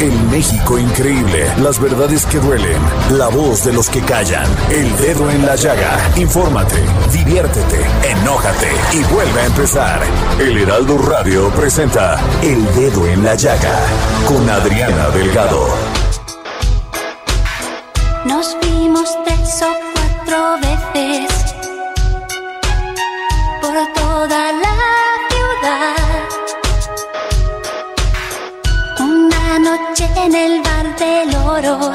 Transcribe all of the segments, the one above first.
El México increíble, las verdades que duelen, la voz de los que callan, el dedo en la llaga. Infórmate, diviértete, enójate y vuelve a empezar. El Heraldo Radio presenta El Dedo en la Llaga con Adriana Delgado. Nos vimos tres o cuatro veces por toda la ciudad. Noche en el bar del oro.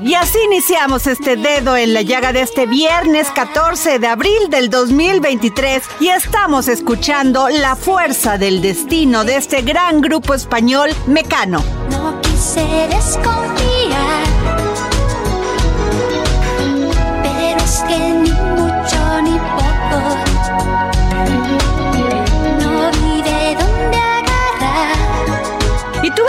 Y así iniciamos este dedo en la llaga de este viernes 14 de abril del 2023 y estamos escuchando La Fuerza del Destino de este gran grupo español Mecano. No quise desconfiar. Pero es que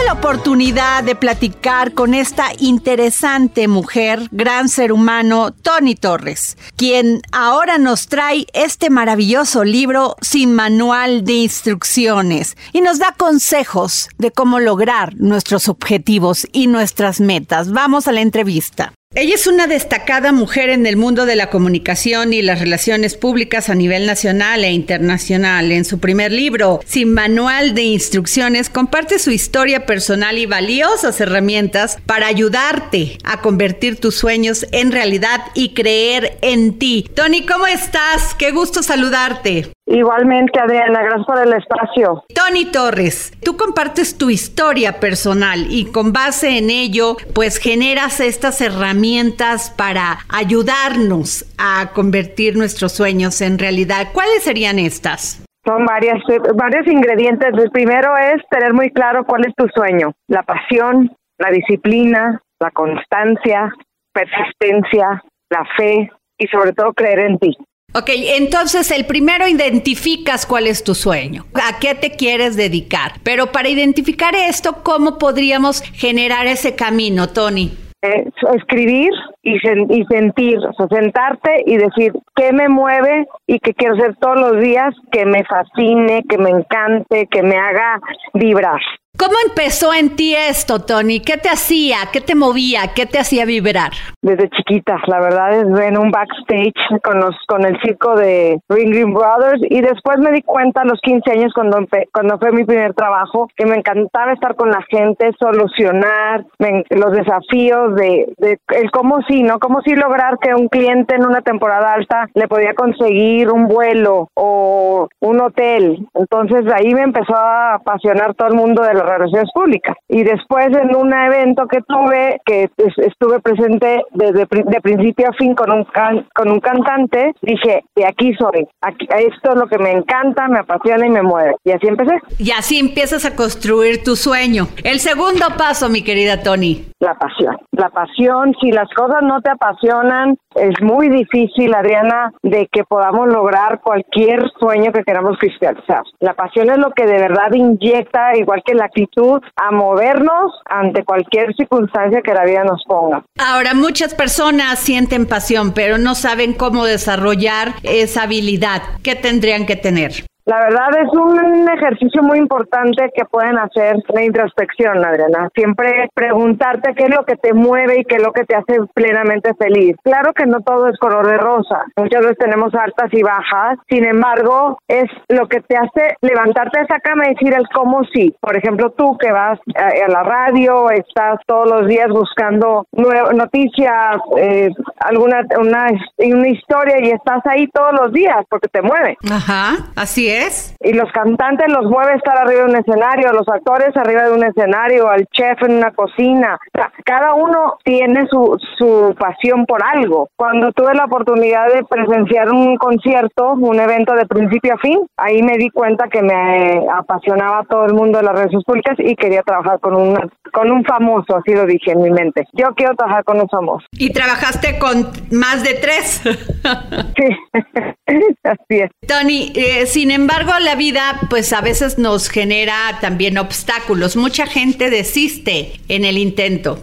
la oportunidad de platicar con esta interesante mujer, gran ser humano, Tony Torres, quien ahora nos trae este maravilloso libro sin manual de instrucciones y nos da consejos de cómo lograr nuestros objetivos y nuestras metas. Vamos a la entrevista. Ella es una destacada mujer en el mundo de la comunicación y las relaciones públicas a nivel nacional e internacional. En su primer libro, Sin Manual de Instrucciones, comparte su historia personal y valiosas herramientas para ayudarte a convertir tus sueños en realidad y creer en ti. Tony, ¿cómo estás? Qué gusto saludarte. Igualmente, Adriana, gracias por el espacio. Tony Torres, tú compartes tu historia personal y con base en ello, pues generas estas herramientas para ayudarnos a convertir nuestros sueños en realidad. ¿Cuáles serían estas? Son varias, varios ingredientes. El primero es tener muy claro cuál es tu sueño. La pasión, la disciplina, la constancia, persistencia, la fe y sobre todo creer en ti. Ok, entonces el primero identificas cuál es tu sueño, a qué te quieres dedicar. Pero para identificar esto, ¿cómo podríamos generar ese camino, Tony? Eh, escribir y, y sentir, o sea, sentarte y decir qué me mueve y qué quiero hacer todos los días, que me fascine, que me encante, que me haga vibrar. ¿Cómo empezó en ti esto, Tony? ¿Qué te hacía? ¿Qué te movía? ¿Qué te hacía vibrar? Desde chiquita, la verdad es en un backstage con los con el circo de Ring Green Brothers y después me di cuenta a los 15 años cuando cuando fue mi primer trabajo que me encantaba estar con la gente, solucionar me- los desafíos de, el cómo sí, ¿no? Cómo sí lograr que un cliente en una temporada alta le podía conseguir un vuelo o un hotel. Entonces ahí me empezó a apasionar todo el mundo de las relaciones públicas. Y después en un evento que tuve, que es- estuve presente desde de principio a fin con un can- con un cantante, dije, de aquí soy. Aquí, esto es lo que me encanta, me apasiona y me mueve. Y así empecé. Y así empiezas a construir tu sueño. El segundo paso, mi querida Tony. La pasión. La pasión, si las cosas no te apasionan, es muy difícil, Adriana, de que podamos lograr cualquier sueño que queramos cristalizar. La pasión es lo que de verdad inyecta, igual que la actitud, a movernos ante cualquier circunstancia que la vida nos ponga. Ahora, muchas personas sienten pasión, pero no saben cómo desarrollar esa habilidad. ¿Qué tendrían que tener? La verdad es un ejercicio muy importante que pueden hacer la introspección, Adriana. Siempre preguntarte qué es lo que te mueve y qué es lo que te hace plenamente feliz. Claro que no todo es color de rosa. Muchas veces tenemos altas y bajas. Sin embargo, es lo que te hace levantarte de esa cama y decir el cómo sí. Por ejemplo, tú que vas a, la radio, estás todos los días buscando noticias, eh, alguna una, una historia y estás ahí todos los días porque te mueve. Ajá, así es. Y los cantantes los mueve estar arriba de un escenario, los actores arriba de un escenario, al chef en una cocina. cada uno tiene su, su pasión por algo. Cuando tuve la oportunidad de presenciar un concierto, un evento de principio a fin, ahí me di cuenta que me apasionaba todo el mundo de las redes públicas y quería trabajar con un, con un famoso, así lo dije en mi mente. Yo quiero trabajar con un famoso. ¿Y trabajaste con más de tres? sí, así es. Tony, eh, sin embargo, la vida pues a veces nos genera también obstáculos. Mucha gente desiste en el intento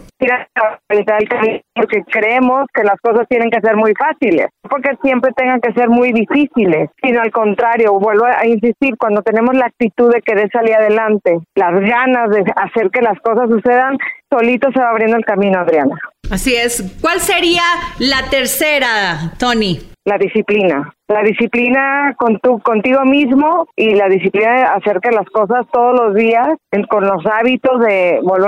porque creemos que las cosas tienen que ser muy fáciles, porque siempre tengan que ser muy difíciles, sino al contrario, vuelvo a insistir, cuando tenemos la actitud de querer salir adelante, las ganas de hacer que las cosas sucedan, solito se va abriendo el camino, Adriana. Así es. ¿Cuál sería la tercera, Tony? La disciplina. La disciplina con tu, contigo mismo y la disciplina de hacer que las cosas todos los días, con los hábitos de, bueno,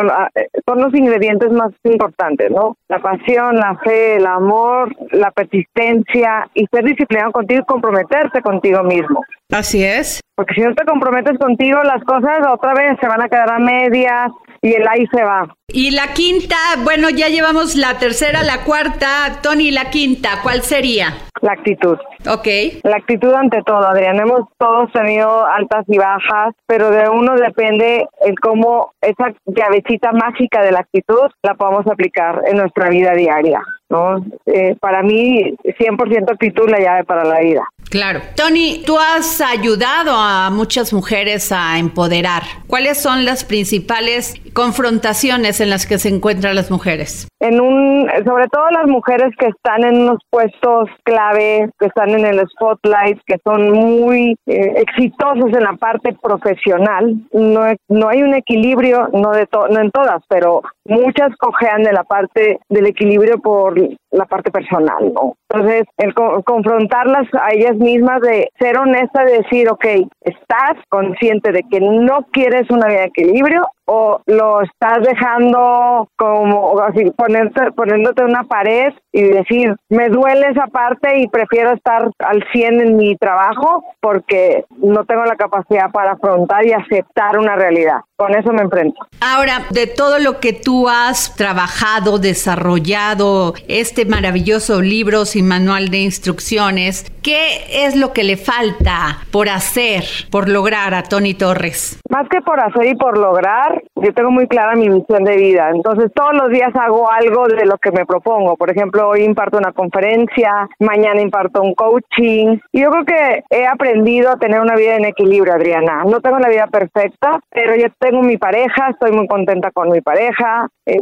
son los ingredientes más importantes, ¿no? La pasión, la fe, el amor, la persistencia y ser disciplinado contigo y comprometerte contigo mismo. Así es. Porque si no te comprometes contigo, las cosas otra vez se van a quedar a medias, y el ahí se va. Y la quinta, bueno, ya llevamos la tercera, la cuarta, Tony, la quinta, ¿cuál sería? La actitud. Ok. La actitud ante todo, Adrián. Hemos todos tenido altas y bajas, pero de uno depende el cómo esa llavecita mágica de la actitud la podamos aplicar en nuestra vida diaria. ¿no? Eh, para mí, 100% actitud la llave para la vida. Claro. Tony, tú has ayudado a muchas mujeres a empoderar. ¿Cuáles son las principales confrontaciones en las que se encuentran las mujeres? En un, sobre todo las mujeres que están en unos puestos clave, que están en el spotlight, que son muy eh, exitosos en la parte profesional. No, no hay un equilibrio, no de no en todas, pero muchas cojean de la parte del equilibrio por la parte personal, ¿no? Entonces, el confrontarlas a ellas mismas de ser honesta, de decir, ok, estás consciente de que no quieres una vida de equilibrio o lo estás dejando como así ponerte, poniéndote una pared y decir me duele esa parte y prefiero estar al 100 en mi trabajo porque no tengo la capacidad para afrontar y aceptar una realidad. Con eso me enfrento. Ahora, de todo lo que tú has trabajado, desarrollado, este maravilloso libro sin manual de instrucciones, ¿qué es lo que le falta por hacer, por lograr a Tony Torres? Más que por hacer y por lograr, yo tengo muy clara mi misión de vida. Entonces, todos los días hago algo de lo que me propongo. Por ejemplo, hoy imparto una conferencia, mañana imparto un coaching. Y yo creo que he aprendido a tener una vida en equilibrio, Adriana. No tengo la vida perfecta, pero ya tengo mi pareja, estoy muy contenta con mi pareja, eh,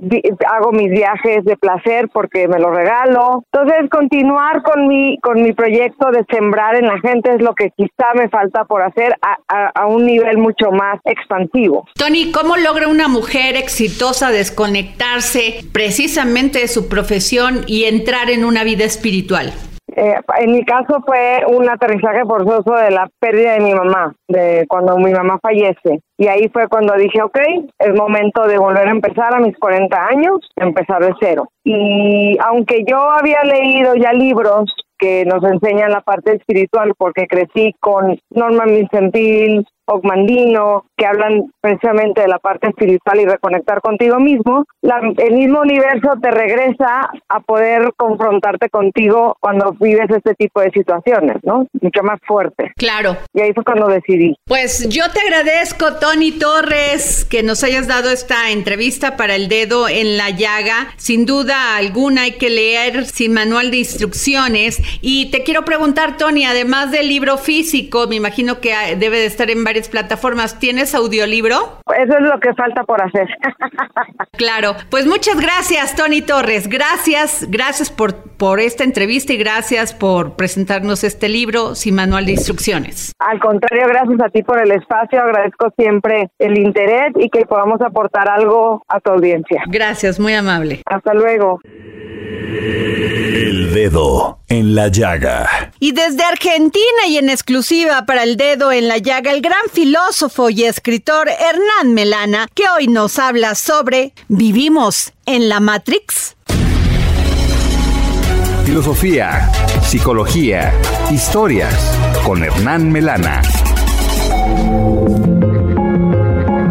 hago mis viajes de placer porque me lo regalo. Entonces, continuar con mi, con mi proyecto de sembrar en la gente es lo que quizá me falta por hacer a, a un nivel mucho más expansivo. Tony, ¿cómo logra una mujer exitosa desconectarse precisamente de su profesión y entrar en una vida espiritual? Eh, en mi caso fue un aterrizaje forzoso de la pérdida de mi mamá, de cuando mi mamá fallece. Y ahí fue cuando dije, ok, es momento de volver a empezar a mis 40 años, empezar de cero. Y aunque yo había leído ya libros que nos enseñan la parte espiritual, porque crecí con Norma Vicentil, Ogmandino, que hablan precisamente de la parte espiritual y reconectar contigo mismo, el mismo universo te regresa a poder confrontarte contigo cuando vives este tipo de situaciones, ¿no? Mucho más fuerte. Claro. Y ahí fue cuando decidí. Pues yo te agradezco, Tony Torres, que nos hayas dado esta entrevista para el dedo en la llaga. Sin duda alguna hay que leer sin manual de instrucciones. Y te quiero preguntar, Tony, además del libro físico, me imagino que debe de estar en varios varias plataformas. ¿Tienes audiolibro? Eso es lo que falta por hacer. claro, pues muchas gracias, Tony Torres. Gracias, gracias por, por esta entrevista y gracias por presentarnos este libro sin manual de instrucciones. Al contrario, gracias a ti por el espacio. Agradezco siempre el interés y que podamos aportar algo a tu audiencia. Gracias, muy amable. Hasta luego. El dedo en la llaga. Y desde Argentina y en exclusiva para el dedo en la llaga, el gran filósofo y escritor Hernán Melana, que hoy nos habla sobre ¿Vivimos en la Matrix? Filosofía, psicología, historias con Hernán Melana.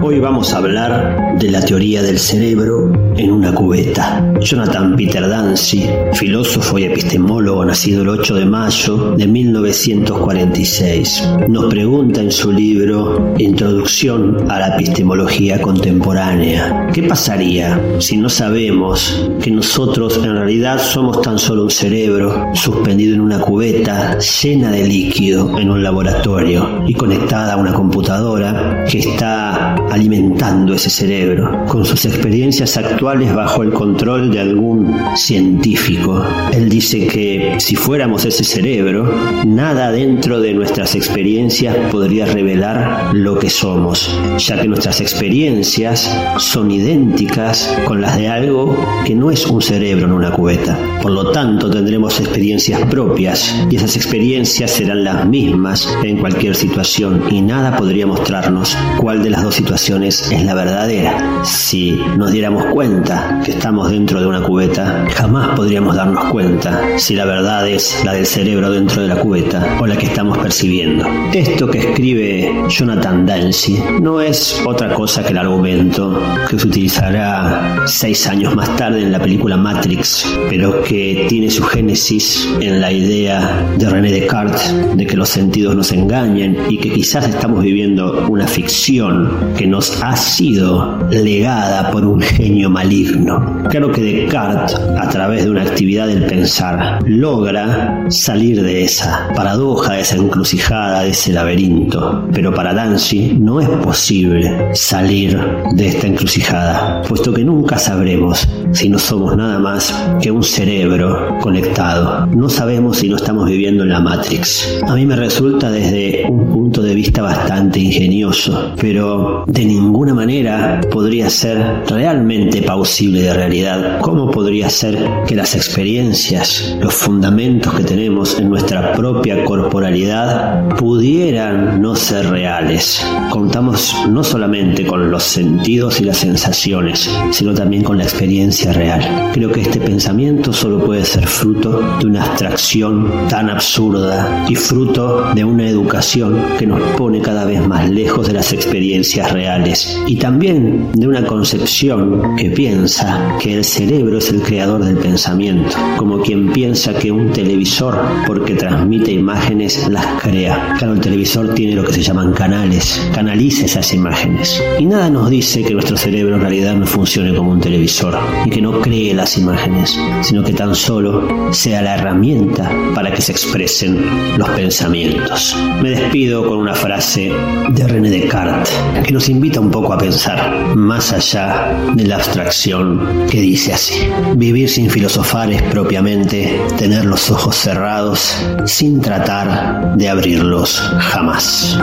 Hoy vamos a hablar de la teoría del cerebro en una cubeta. Jonathan Peter Dancy, filósofo y epistemólogo nacido el 8 de mayo de 1946, nos pregunta en su libro Introducción a la epistemología contemporánea, ¿qué pasaría si no sabemos que nosotros en realidad somos tan solo un cerebro suspendido en una cubeta llena de líquido en un laboratorio y conectada a una computadora que está alimentando ese cerebro con sus experiencias actuales bajo el control de algún científico. Él dice que si fuéramos ese cerebro, nada dentro de nuestras experiencias podría revelar lo que somos, ya que nuestras experiencias son idénticas con las de algo que no es un cerebro en una cubeta. Por lo tanto, tendremos experiencias propias y esas experiencias serán las mismas en cualquier situación y nada podría mostrarnos cuál de las dos situaciones es la verdadera. Si nos diéramos cuenta que estamos dentro de una cubeta, jamás podríamos darnos cuenta si la verdad es la del cerebro dentro de la cubeta o la que estamos percibiendo. Esto que escribe Jonathan Dancy no es otra cosa que el argumento que se utilizará seis años más tarde en la película Matrix, pero que tiene su génesis en la idea de René Descartes de que los sentidos nos engañen y que quizás estamos viviendo una ficción que nos ha sido legada por un genio maligno. Claro que Descartes, a través de una actividad del pensar, logra salir de esa paradoja, de esa encrucijada, de ese laberinto. Pero para Dancy no es posible salir de esta encrucijada, puesto que nunca sabremos si no somos nada más que un cerebro conectado. No sabemos si no estamos viviendo en la Matrix. A mí me resulta desde un punto de vista bastante ingenioso, pero de ninguna manera podría ser realmente pausible de realidad. ¿Cómo podría ser que las experiencias, los fundamentos que tenemos en nuestra propia corporalidad pudieran no ser reales? Contamos no solamente con los sentidos y las sensaciones, sino también con la experiencia real. Creo que este pensamiento solo puede ser fruto de una abstracción tan absurda y fruto de una educación que nos pone cada vez más lejos de las experiencias reales y también de una concepción que piensa que el cerebro es el creador del pensamiento, como quien piensa que un televisor, porque transmite imágenes, las crea. Claro, el televisor tiene lo que se llaman canales, canaliza esas imágenes. Y nada nos dice que nuestro cerebro en realidad no funcione como un televisor y que no cree las imágenes, sino que tan solo sea la herramienta para que se expresen los pensamientos. Me despido con una frase de René Descartes que nos invita un poco a pensar más allá de la abstracción que dice así. Vivir sin filosofar es propiamente tener los ojos cerrados sin tratar de abrirlos jamás.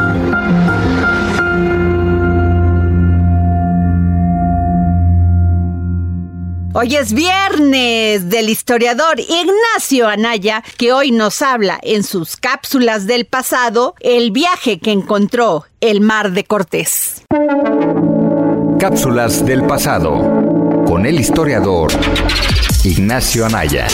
Hoy es viernes del historiador Ignacio Anaya, que hoy nos habla en sus cápsulas del pasado el viaje que encontró el mar de Cortés. Cápsulas del pasado con el historiador Ignacio Anaya.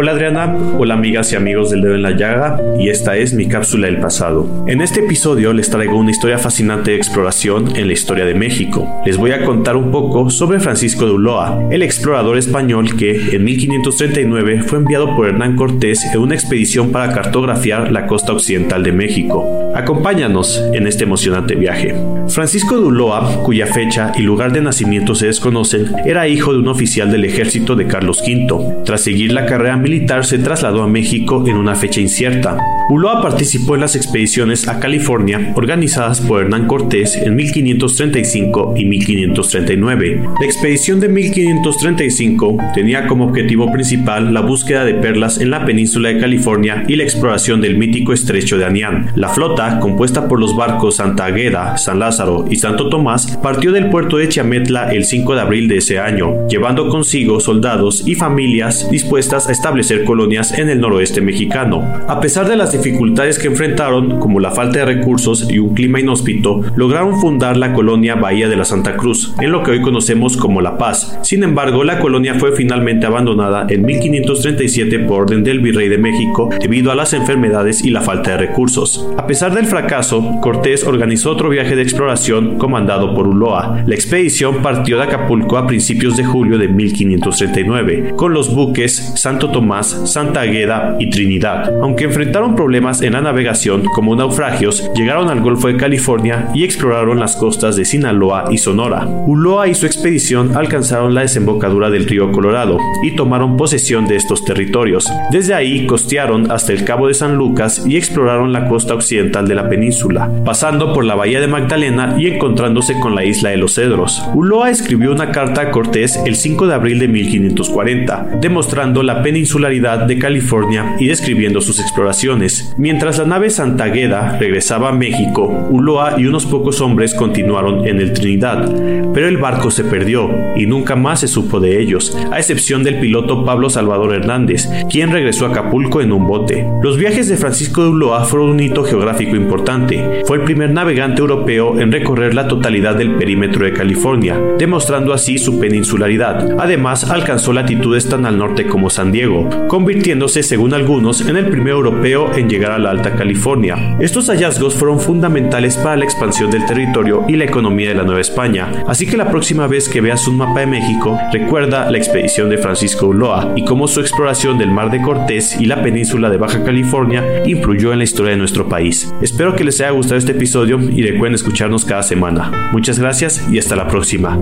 Hola Adriana, hola amigas y amigos del dedo en la llaga, y esta es mi cápsula del pasado. En este episodio les traigo una historia fascinante de exploración en la historia de México. Les voy a contar un poco sobre Francisco de Ulloa, el explorador español que en 1539 fue enviado por Hernán Cortés en una expedición para cartografiar la costa occidental de México. Acompáñanos en este emocionante viaje. Francisco de Ulloa, cuya fecha y lugar de nacimiento se desconocen, era hijo de un oficial del ejército de Carlos V. Tras seguir la carrera militar se trasladó a México en una fecha incierta. Ulloa participó en las expediciones a California organizadas por Hernán Cortés en 1535 y 1539. La expedición de 1535 tenía como objetivo principal la búsqueda de perlas en la península de California y la exploración del mítico estrecho de Anián. La flota, compuesta por los barcos Santa Agueda, San Lázaro y Santo Tomás, partió del puerto de Chiametla el 5 de abril de ese año, llevando consigo soldados y familias dispuestas a establecer colonias en el noroeste mexicano. A pesar de las dificultades que enfrentaron, como la falta de recursos y un clima inhóspito, lograron fundar la colonia Bahía de la Santa Cruz, en lo que hoy conocemos como La Paz. Sin embargo, la colonia fue finalmente abandonada en 1537 por orden del virrey de México debido a las enfermedades y la falta de recursos. A pesar del fracaso, Cortés organizó otro viaje de exploración comandado por Ulloa. La expedición partió de Acapulco a principios de julio de 1539, con los buques Santo Tomás, Santa Agueda y Trinidad. Aunque enfrentaron problemas en la navegación como naufragios, llegaron al Golfo de California y exploraron las costas de Sinaloa y Sonora. Ulloa y su expedición alcanzaron la desembocadura del río Colorado y tomaron posesión de estos territorios. Desde ahí costearon hasta el Cabo de San Lucas y exploraron la costa occidental de la península, pasando por la bahía de Magdalena y encontrándose con la isla de los Cedros. Ulloa escribió una carta a Cortés el 5 de abril de 1540, demostrando la de California y describiendo sus exploraciones. Mientras la nave Santagueda regresaba a México, Ulloa y unos pocos hombres continuaron en el Trinidad, pero el barco se perdió y nunca más se supo de ellos, a excepción del piloto Pablo Salvador Hernández, quien regresó a Acapulco en un bote. Los viajes de Francisco de Ulloa fueron un hito geográfico importante. Fue el primer navegante europeo en recorrer la totalidad del perímetro de California, demostrando así su peninsularidad. Además, alcanzó latitudes tan al norte como San Diego, convirtiéndose, según algunos, en el primer europeo en llegar a la Alta California. Estos hallazgos fueron fundamentales para la expansión del territorio y la economía de la Nueva España, así que la próxima vez que veas un mapa de México, recuerda la expedición de Francisco Ulloa y cómo su exploración del Mar de Cortés y la península de Baja California influyó en la historia de nuestro país. Espero que les haya gustado este episodio y recuerden escucharnos cada semana. Muchas gracias y hasta la próxima.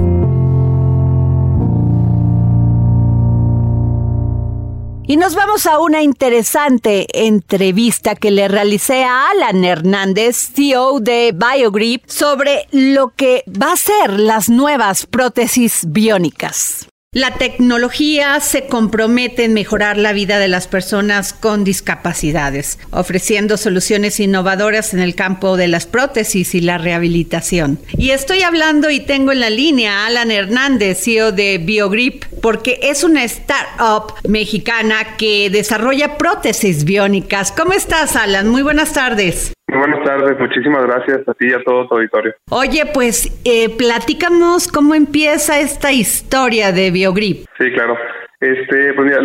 Y nos vamos a una interesante entrevista que le realicé a Alan Hernández, CEO de BioGrip, sobre lo que va a ser las nuevas prótesis biónicas. La tecnología se compromete en mejorar la vida de las personas con discapacidades, ofreciendo soluciones innovadoras en el campo de las prótesis y la rehabilitación. Y estoy hablando y tengo en la línea a Alan Hernández, CEO de BioGrip, porque es una startup mexicana que desarrolla prótesis biónicas. ¿Cómo estás, Alan? Muy buenas tardes. Muy buenas tardes, muchísimas gracias a ti y a todo tu auditorio. Oye, pues eh, platícanos cómo empieza esta historia de BioGrip. Sí, claro. Este, pues mira,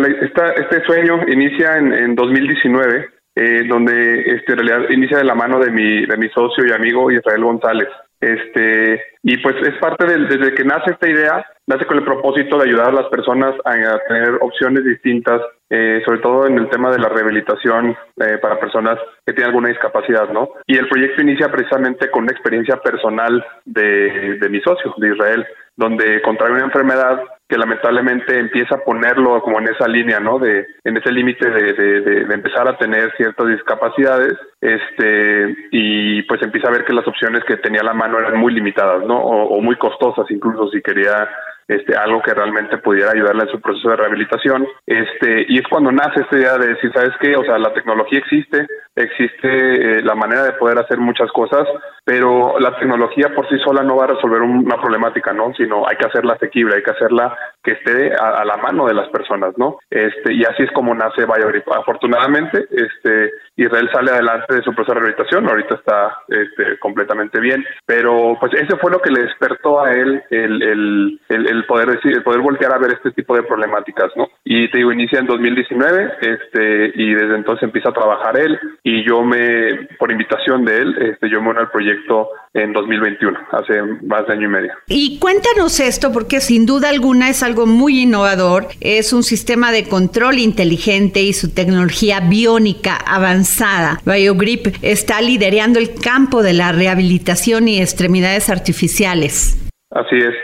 este sueño inicia en, en 2019, eh, donde este, en realidad inicia de la mano de mi, de mi socio y amigo Israel González. Este, y pues es parte del, desde que nace esta idea, nace con el propósito de ayudar a las personas a, tener opciones distintas, eh, sobre todo en el tema de la rehabilitación eh, para personas que tienen alguna discapacidad, ¿no? Y el proyecto inicia precisamente con una experiencia personal de, de mi socio, de Israel, donde contrae una enfermedad que lamentablemente empieza a ponerlo como en esa línea, ¿no? De en ese límite de, de, de, empezar a tener ciertas discapacidades, este y pues empieza a ver que las opciones que tenía a la mano eran muy limitadas, ¿no? O, o muy costosas, incluso si quería este, algo que realmente pudiera ayudarle en su proceso de rehabilitación. Este, y es cuando nace esta idea de decir, ¿sabes qué? O sea, la tecnología existe, existe eh, la manera de poder hacer muchas cosas, pero la tecnología por sí sola no va a resolver una problemática, ¿no? Sino hay que hacerla asequible, hay que hacerla que esté a, la mano de las personas, ¿no? Este, y así es como nace BioGrip. Afortunadamente, este, Israel sale adelante de su proceso de rehabilitación, ahorita está este, completamente bien, pero pues ese fue lo que le despertó a él el, el, el, poder decir, el poder voltear a ver este tipo de problemáticas, ¿no? Y te digo, inicia en 2019, este, y desde entonces empieza a trabajar él, y yo me, por invitación de él, este, yo me uno al proyecto en 2021, hace más de año y medio. Y cuéntanos esto, porque sin duda alguna es algo muy innovador, es un sistema de control inteligente y su tecnología biónica avanzada. BioGrip está liderando el campo de la rehabilitación y extremidades artificiales. Así es.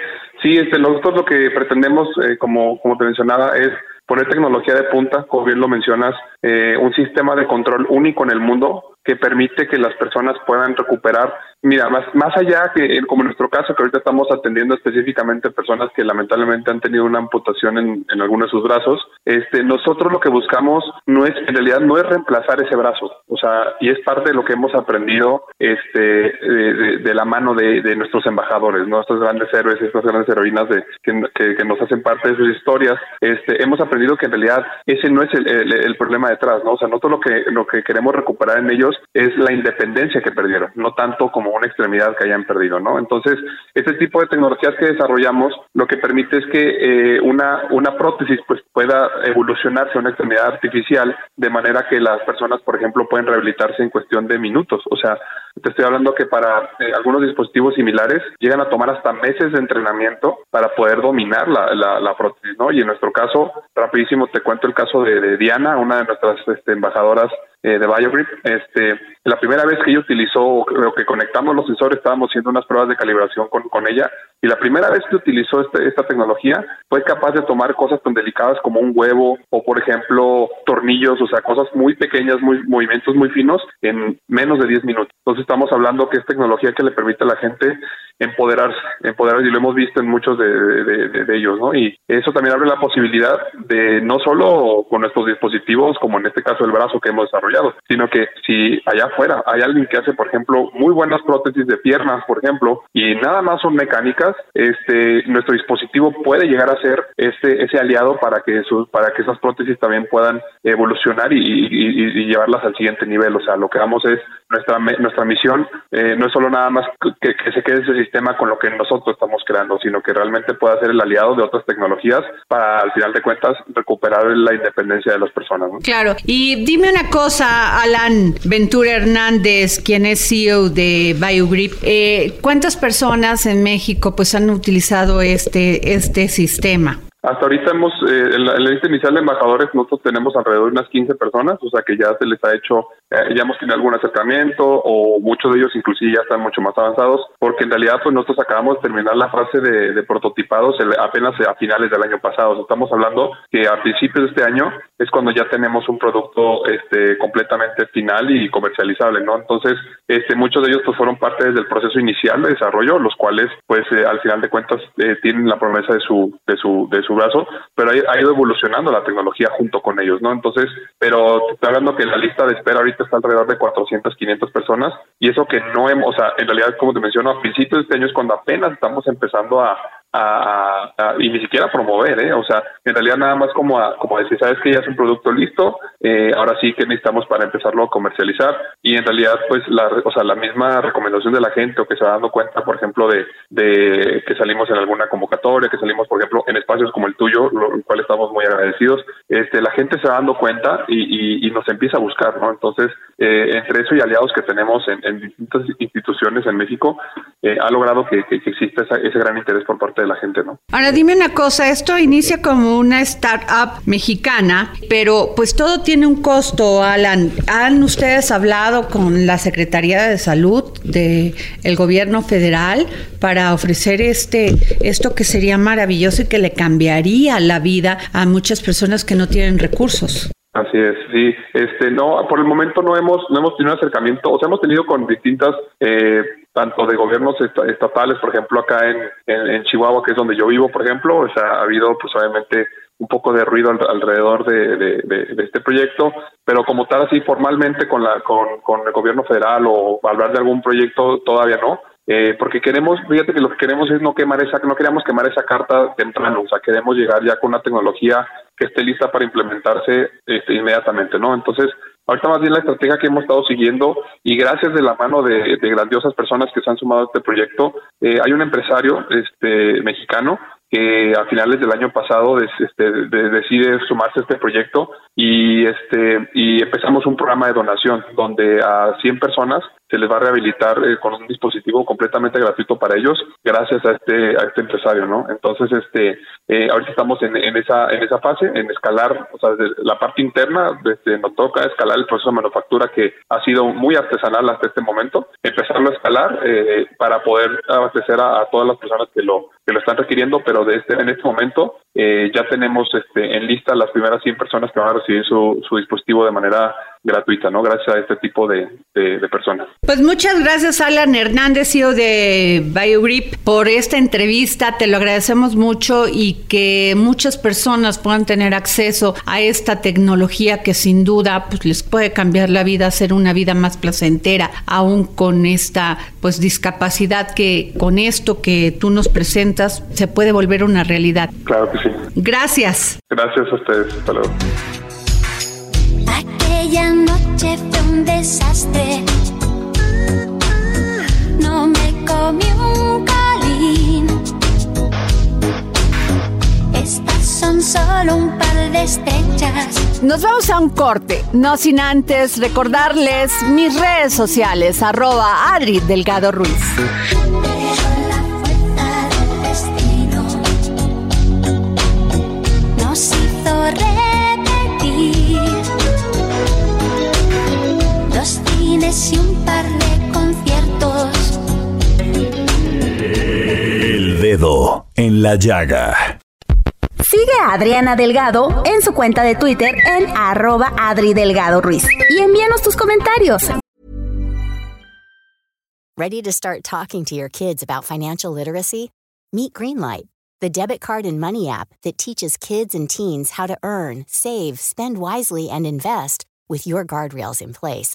Sí, este, nosotros lo que pretendemos, eh, como, como te mencionaba, es poner tecnología de punta, como bien lo mencionas, eh, un sistema de control único en el mundo que permite que las personas puedan recuperar. Mira, más, más allá que, como en nuestro caso, que ahorita estamos atendiendo específicamente personas que lamentablemente han tenido una amputación en, en alguno de sus brazos, este, nosotros lo que buscamos no es, en realidad, no es reemplazar ese brazo, o sea, y es parte de lo que hemos aprendido este, de, la mano de, nuestros embajadores, nuestros grandes héroes, estas grandes heroínas de, que, nos hacen parte de sus historias. Este, hemos aprendido que en realidad ese no es el, el problema detrás, ¿no? O sea, nosotros lo que, lo que queremos recuperar en ellos es la independencia que perdieron, no tanto como una extremidad que hayan perdido, ¿no? Entonces, este tipo de tecnologías que desarrollamos lo que permite es que eh, una, una prótesis pues pueda evolucionarse a una extremidad artificial de manera que las personas, por ejemplo, pueden rehabilitarse en cuestión de minutos. O sea, te estoy hablando que para eh, algunos dispositivos similares llegan a tomar hasta meses de entrenamiento para poder dominar la, la, prótesis, ¿no? Y en nuestro caso, rapidísimo te cuento el caso de, Diana, una de nuestras este, embajadoras eh, de BioGrip. Este, la primera vez que ella utilizó, o que conectamos los sensores, estábamos haciendo unas pruebas de calibración con, con ella, y la primera vez que utilizó este, esta tecnología fue capaz de tomar cosas tan delicadas como un huevo o, por ejemplo, tornillos, o sea, cosas muy pequeñas, muy movimientos muy finos en menos de 10 minutos. Entonces estamos hablando que es tecnología que le permite a la gente empoderarse, empoderarse y lo hemos visto en muchos de, ellos, ¿no? Y eso también abre la posibilidad de no solo con nuestros dispositivos, como en este caso el brazo que hemos desarrollado, sino que si allá afuera hay alguien que hace, por ejemplo, muy buenas prótesis de piernas, por ejemplo, y nada más son mecánicas, este, nuestro dispositivo puede llegar a ser este, ese aliado para que sus, para que esas prótesis también puedan evolucionar y, llevarlas al siguiente nivel. O sea, lo que damos es nuestra nuestra misión eh, no es solo nada más que, que se quede ese sistema con lo que nosotros estamos creando, sino que realmente pueda ser el aliado de otras tecnologías para, al final de cuentas, recuperar la independencia de las personas. Claro. Y dime una cosa, Alan Ventura Hernández, quien es CEO de BioGrip, eh, ¿cuántas personas en México pues han utilizado este, este sistema? Hasta ahorita hemos, eh, en, la, lista inicial de embajadores, nosotros tenemos alrededor de unas 15 personas, o sea que ya se les ha hecho, eh, ya hemos tenido algún acercamiento o muchos de ellos inclusive ya están mucho más avanzados, porque en realidad pues nosotros acabamos de terminar la fase de, prototipados apenas a finales del año pasado. estamos hablando que a principios de este año es cuando ya tenemos un producto este, completamente final y comercializable, ¿no? Entonces, este, muchos de ellos pues fueron parte del proceso inicial de desarrollo, los cuales pues eh, al final de cuentas tienen la promesa de su, de su brazo, pero ha, ido evolucionando la tecnología junto con ellos, ¿no? Entonces, pero te estoy hablando que la lista de espera ahorita está alrededor de 400, 500 personas y eso que no hemos, o sea, en realidad, como te menciono, a principios de este año es cuando apenas estamos empezando a, a, y ni siquiera promover, ¿eh? O sea, en realidad nada más como a, como decir, sabes que ya es un producto listo, eh, ahora sí que necesitamos para empezarlo a comercializar y en realidad pues la, o sea, la misma recomendación de la gente o que se va dando cuenta, por ejemplo, de, de que salimos en alguna convocatoria, que salimos, por ejemplo, en espacios como el tuyo, lo cual estamos muy agradecidos, este, la gente se va dando cuenta y, y, nos empieza a buscar, ¿no? Entonces, eh, entre eso y aliados que tenemos en, en distintas instituciones en México, eh, ha logrado que, que, exista ese gran interés por parte de la gente, ¿no? Ahora dime una cosa, esto inicia como una startup mexicana, pero pues todo tiene un costo, Alan. ¿Han ustedes hablado con la Secretaría de Salud del el gobierno federal para ofrecer este esto que sería maravilloso y que le cambiaría la vida a muchas personas que no tienen recursos? Así es, sí. Este, no, por el momento no hemos, no hemos tenido acercamiento, o sea, hemos tenido con distintas, eh, tanto de gobiernos estatales, por ejemplo, acá en, en, Chihuahua, que es donde yo vivo, por ejemplo, o sea, ha habido, pues, obviamente, un poco de ruido alrededor de, de, este proyecto, pero como tal, así formalmente con, la, con, con el gobierno federal o hablar de algún proyecto, todavía no. Eh, porque queremos, fíjate que lo que queremos es no quemar esa, no queremos quemar esa carta temprano, o sea, queremos llegar ya con una tecnología que esté lista para implementarse este, inmediatamente, ¿no? Entonces, ahorita más bien la estrategia que hemos estado siguiendo y gracias de la mano de, grandiosas personas que se han sumado a este proyecto, eh, hay un empresario este, mexicano que a finales del año pasado este, decide sumarse a este proyecto y este y empezamos un programa de donación donde a 100 personas se les va a rehabilitar eh, con un dispositivo completamente gratuito para ellos gracias a este a este empresario no entonces este eh, ahorita estamos en, en, esa en esa fase en escalar o sea la parte interna desde nos toca escalar el proceso de manufactura que ha sido muy artesanal hasta este momento empezarlo a escalar eh, para poder abastecer a, todas las personas que lo que lo están requiriendo pero de este en este momento eh, ya tenemos este, en lista las primeras 100 personas que van a recibir su, su dispositivo de manera gratuita, ¿no? Gracias a este tipo de, de, personas. Pues muchas gracias, Alan Hernández, CEO de BioGrip, por esta entrevista. Te lo agradecemos mucho y que muchas personas puedan tener acceso a esta tecnología que sin duda pues, les puede cambiar la vida, hacer una vida más placentera, aún con esta pues discapacidad que con esto que tú nos presentas se puede volver una realidad. Claro que sí. Gracias. Gracias a ustedes. Hasta luego. Aquella noche fue un desastre. No me comí un colín. Estas son solo un par de estrechas. Nos vamos a un corte, no sin antes recordarles mis redes sociales, arroba Adri Delgado Ruiz. Y un par de conciertos. El dedo en la llaga. Sigue a Adriana Delgado en su cuenta de Twitter en arroba Adri Delgado Ruiz y envíanos tus comentarios. Ready to start talking to your kids about financial literacy? Meet Greenlight, the debit card and money app that teaches kids and teens how to earn, save, spend wisely, and invest with your guardrails in place.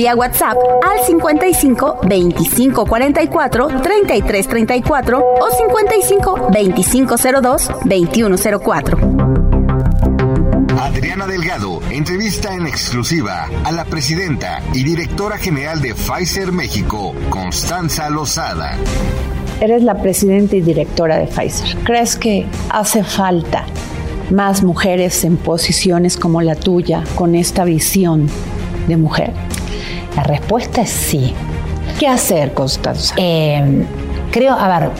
Vía WhatsApp al 55 25 44 33 34 o 55 25 02 21 04. Adriana Delgado entrevista en exclusiva a la presidenta y directora general de Pfizer México, Constanza Lozada. Eres la presidenta y directora de Pfizer. ¿Crees que hace falta más mujeres en posiciones como la tuya, con esta visión de mujer? La respuesta es sí. ¿Qué hacer, Constanza? Eh, creo, a ver,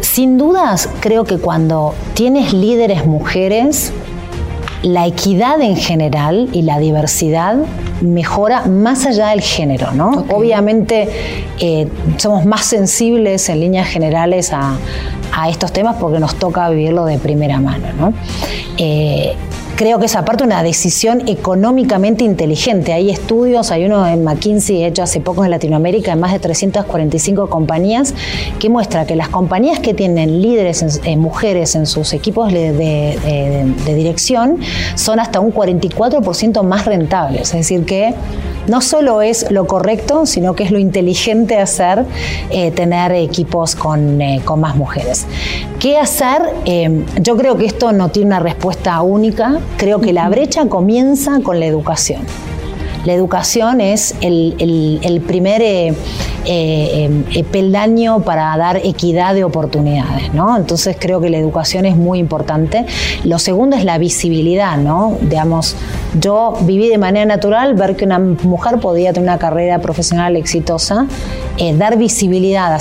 sin dudas creo que cuando tienes líderes mujeres, la equidad en general y la diversidad mejora más allá del género, ¿no? Obviamente eh, somos más sensibles en líneas generales a, estos temas porque nos toca vivirlo de primera mano, ¿no? Eh, creo que es aparte una decisión económicamente inteligente. Hay estudios, hay uno en McKinsey hecho hace poco en Latinoamérica, en más de 345 compañías, que muestra que las compañías que tienen líderes, en, mujeres en sus equipos de, dirección, son hasta un 44% más rentables. Es decir, que no solo es lo correcto, sino que es lo inteligente hacer eh, tener equipos con, eh, con, más mujeres. ¿Qué hacer? Eh, yo creo que esto no tiene una respuesta única. Creo que la brecha comienza con la educación. La educación es el, primer eh, eh, eh, peldaño para dar equidad de oportunidades, ¿no? Entonces creo que la educación es muy importante. Lo segundo es la visibilidad, ¿no? Digamos, yo viví de manera natural ver que una mujer podía tener una carrera profesional exitosa, dar visibilidad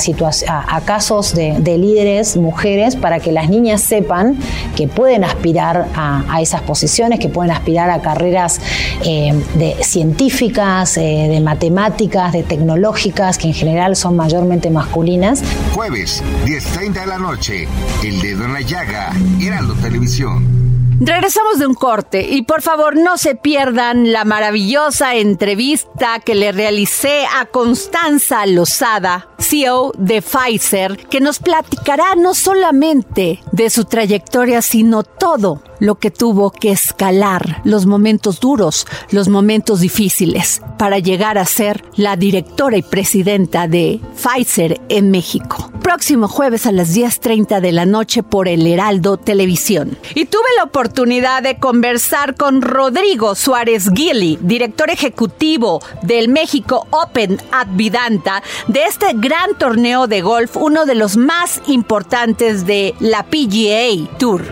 a, casos de, líderes, mujeres, para que las niñas sepan que pueden aspirar a, esas posiciones, que pueden aspirar a carreras de científicas científicas, eh, de matemáticas, de tecnológicas, que en general son mayormente masculinas. Jueves, 10.30 de la noche, El Dedo en la Llaga, Heraldo Televisión. Regresamos de un corte y por favor no se pierdan la maravillosa entrevista que le realicé a Constanza Lozada, CEO de Pfizer, que nos platicará no solamente de su trayectoria, sino todo lo que tuvo que escalar, los momentos duros, los momentos difíciles, para llegar a ser la directora y presidenta de Pfizer en México. Próximo jueves a las 10.30 de la noche por el Heraldo Televisión. Y tuve la oportunidad de conversar con Rodrigo Suárez Gili, director ejecutivo del México Open Advidanta, de este gran torneo de golf, uno de los más importantes de la PGA Tour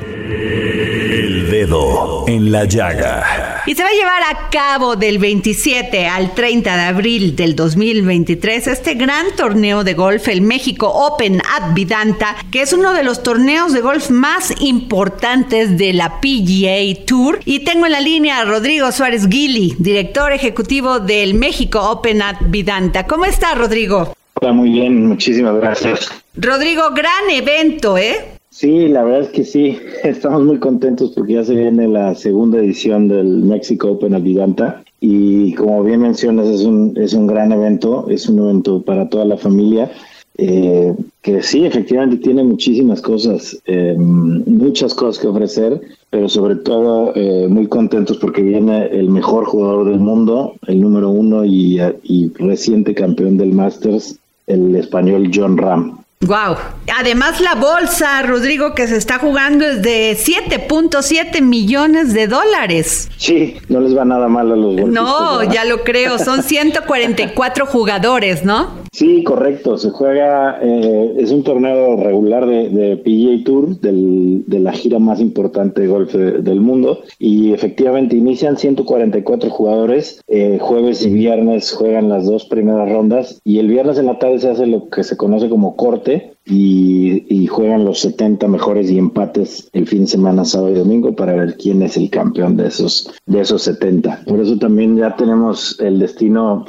en la llaga. Y se va a llevar a cabo del 27 al 30 de abril del 2023 este gran torneo de golf, el México Open at Vidanta, que es uno de los torneos de golf más importantes de la PGA Tour. Y tengo en la línea a Rodrigo Suárez Gili, director ejecutivo del México Open at Vidanta. ¿Cómo está, Rodrigo? Muy bien, muchísimas gracias. Rodrigo, gran evento, ¿eh? Sí, la verdad es que sí, estamos muy contentos porque ya se viene la segunda edición del Mexico Open Vidanta y como bien mencionas es un, es un gran evento, es un evento para toda la familia. Eh, que sí, efectivamente tiene muchísimas cosas, eh, muchas cosas que ofrecer, pero sobre todo eh, muy contentos porque viene el mejor jugador del mundo, el número uno y, y reciente campeón del Masters, el español John Ram. Wow. Además la bolsa, Rodrigo, que se está jugando es de 7.7 millones de dólares. Sí, no les va nada mal a los. No, ya lo creo. Son 144 jugadores, ¿no? Sí, correcto. Se juega, eh, es un torneo regular de, PGA Tour, de la gira más importante de golf del mundo. Y efectivamente inician 144 jugadores. Eh, jueves y viernes juegan las dos primeras rondas. Y el viernes en la tarde se hace lo que se conoce como corte y, juegan los 70 mejores y empates el fin de semana, sábado y domingo para ver quién es el campeón de esos, de esos 70. Por eso también ya tenemos el destino,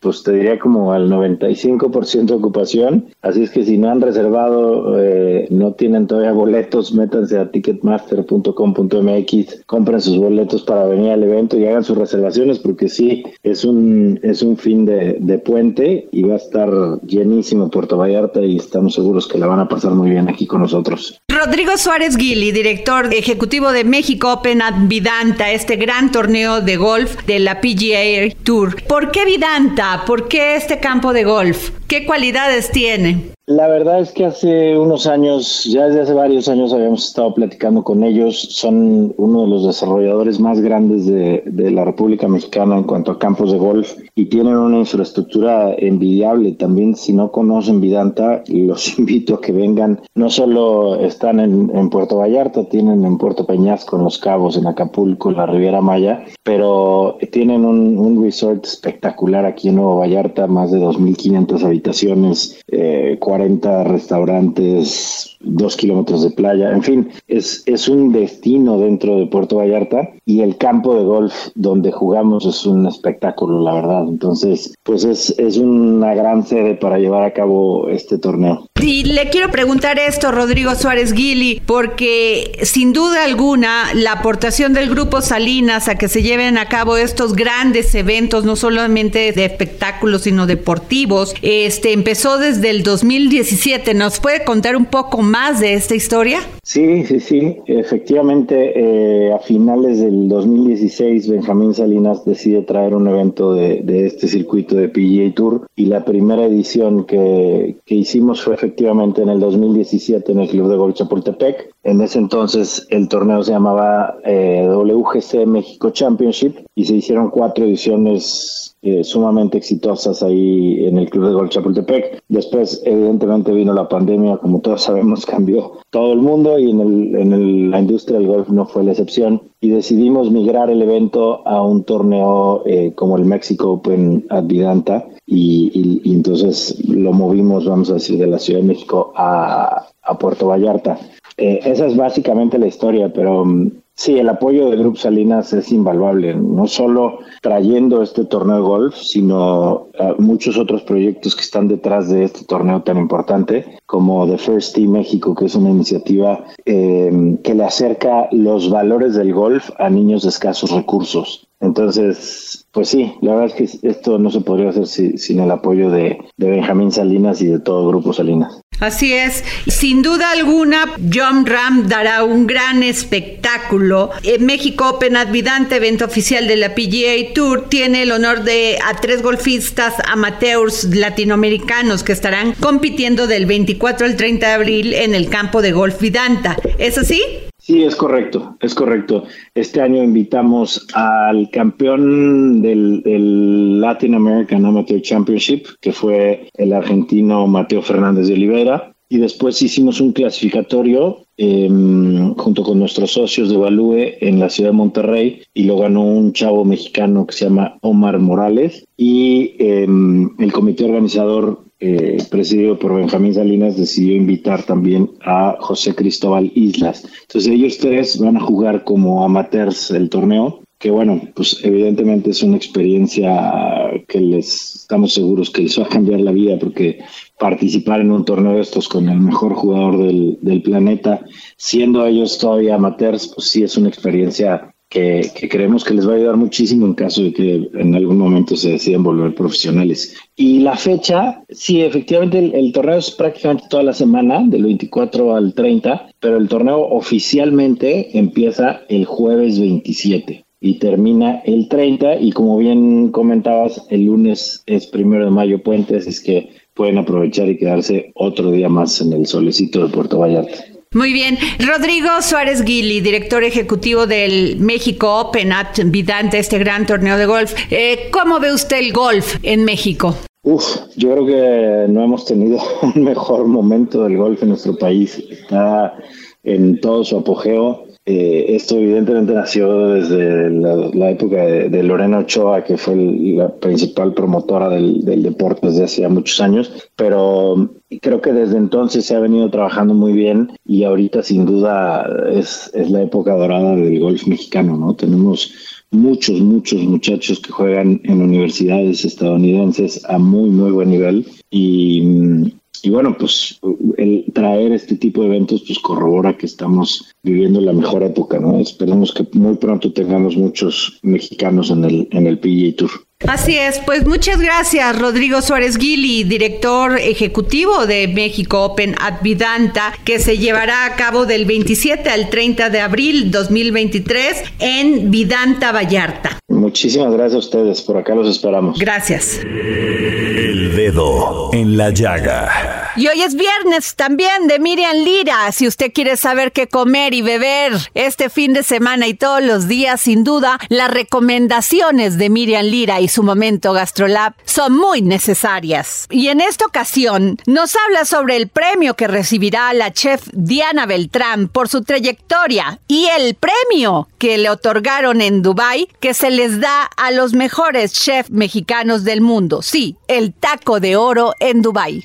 pues te diría como al 95% de ocupación. Así es que si no han reservado, eh, no tienen todavía boletos, métanse a ticketmaster.com.mx, compren sus boletos para venir al evento y hagan sus reservaciones porque sí, es un, es un fin de, de puente y va a estar llenísimo Puerto Vallarta y estamos seguros que la van a pasar muy bien aquí con nosotros. Rodrigo Suárez Gili, director ejecutivo de México Open at Vidanta, este gran torneo de golf de la PGA Tour. ¿Por qué Vidanta? ¿Por qué este campo de golf? ¿Qué cualidades tiene? La verdad es que hace unos años, ya desde hace varios años habíamos estado platicando con ellos. Son uno de los desarrolladores más grandes de, la República Mexicana en cuanto a campos de golf y tienen una infraestructura envidiable. También si no conocen Vidanta, los invito a que vengan. No solo están en, Puerto Vallarta, tienen en Puerto Peñasco, en Los Cabos, en Acapulco, en la Riviera Maya, pero tienen un, un resort espectacular aquí en Nuevo Vallarta, más de 2.500 habitaciones. Eh, 40 restaurantes, dos kilómetros de playa, en fin, es, es un destino dentro de Puerto Vallarta y el campo de golf donde jugamos es un espectáculo, la verdad. Entonces, pues es, es una gran sede para llevar a cabo este torneo. Y le quiero preguntar esto, Rodrigo Suárez Gili, porque sin duda alguna la aportación del Grupo Salinas a que se lleven a cabo estos grandes eventos, no solamente de espectáculos, sino deportivos, este empezó desde el 2000 2017. ¿Nos puede contar un poco más de esta historia? Sí, sí, sí. Efectivamente, eh, a finales del 2016, Benjamín Salinas decide traer un evento de, este circuito de PGA Tour y la primera edición que, hicimos fue efectivamente en el 2017 en el Club de Golf Chapultepec. En ese entonces el torneo se llamaba eh, WGC México Championship y se hicieron cuatro ediciones eh, sumamente exitosas ahí en el Club de Golf Chapultepec. Después, evidentemente, vino la pandemia, como todos sabemos, cambió todo el mundo y en, el, en la industria del golf no fue la excepción. Y decidimos migrar el evento a un torneo eh, como el Mexico Open Advidanta y, y, entonces lo movimos, vamos a decir, de la Ciudad de México a, a Puerto Vallarta. Eh, esa es básicamente la historia, pero mm, Sí, el apoyo del Grupo Salinas es invaluable, no solo trayendo este torneo de golf, sino eh, muchos otros proyectos que están detrás de este torneo tan importante, como The First Team México, que es una iniciativa em, que le acerca los valores del golf a niños de escasos recursos. Entonces, pues sí, la verdad es que esto no se podría hacer sin el apoyo de, de Benjamín Salinas y de todo Grupo Salinas. Así es, sin duda alguna, John Ram dará un gran espectáculo. En México Open Advidante, evento oficial de la PGA Tour, tiene el honor de a tres golfistas amateurs latinoamericanos que estarán compitiendo del 24 al 30 de abril en el campo de golf Vidanta. ¿Es así? Sí, es correcto, es correcto. Este año invitamos al campeón del, Latin American Amateur Championship, que fue el argentino Mateo Fernández de Oliveira. y después hicimos un clasificatorio em, junto con nuestros socios de Balúe en la ciudad de Monterrey y lo ganó un chavo mexicano que se llama Omar Morales y em, el comité organizador eh, presidido por Benjamín Salinas decidió invitar también a José Cristóbal Islas. Entonces ellos tres van a jugar como amateurs el torneo que bueno, pues evidentemente es una experiencia que les estamos seguros que les va a cambiar la vida porque participar en un torneo de estos con el mejor jugador del, del planeta, siendo ellos todavía amateurs, pues sí es una experiencia que, creemos que les va a ayudar muchísimo en caso de que en algún momento se decidan volver profesionales. Y la fecha, sí, efectivamente el, el, torneo es prácticamente toda la semana, del 24 al 30, pero el torneo oficialmente empieza el jueves 27 y termina el 30 y como bien comentabas, el lunes es primero de mayo puentes, es que pueden aprovechar y quedarse otro día más en el solecito de Puerto Vallarta. Muy bien. Rodrigo Suárez Guili, director ejecutivo del México Open Vidante, este gran torneo de golf. Eh, ¿Cómo ve usted el golf en México? Uf, yo creo que no hemos tenido un mejor momento del golf en nuestro país. Está en todo su apogeo. Eh, esto evidentemente nació desde la, época de, Lorena Ochoa, que fue la principal promotora del, deporte desde hace muchos años, pero creo que desde entonces se ha venido trabajando muy bien y ahorita sin duda es, es la época dorada del golf mexicano, ¿no? Tenemos muchos, muchos muchachos que juegan en universidades estadounidenses a muy, muy buen nivel y y bueno, pues el traer este tipo de eventos pues corrobora que estamos viviendo la mejor época, ¿no? Esperemos que muy pronto tengamos muchos mexicanos en el, en el PGA Tour. Así es, pues muchas gracias Rodrigo Suárez Gili, director ejecutivo de México Open Advidanta, que se llevará a cabo del 27 al 30 de abril 2023 en Vidanta Vallarta. Muchísimas gracias a ustedes, por acá los esperamos. Gracias. El dedo en la llaga. Y hoy es viernes también de Miriam Lira. Si usted quiere saber qué comer y beber este fin de semana y todos los días, sin duda, las recomendaciones de Miriam Lira y su momento GastroLab son muy necesarias. Y en esta ocasión nos habla sobre el premio que recibirá la chef Diana Beltrán por su trayectoria y el premio que le otorgaron en Dubai que se les da a los mejores chefs mexicanos del mundo. Sí, el taco de oro en Dubai.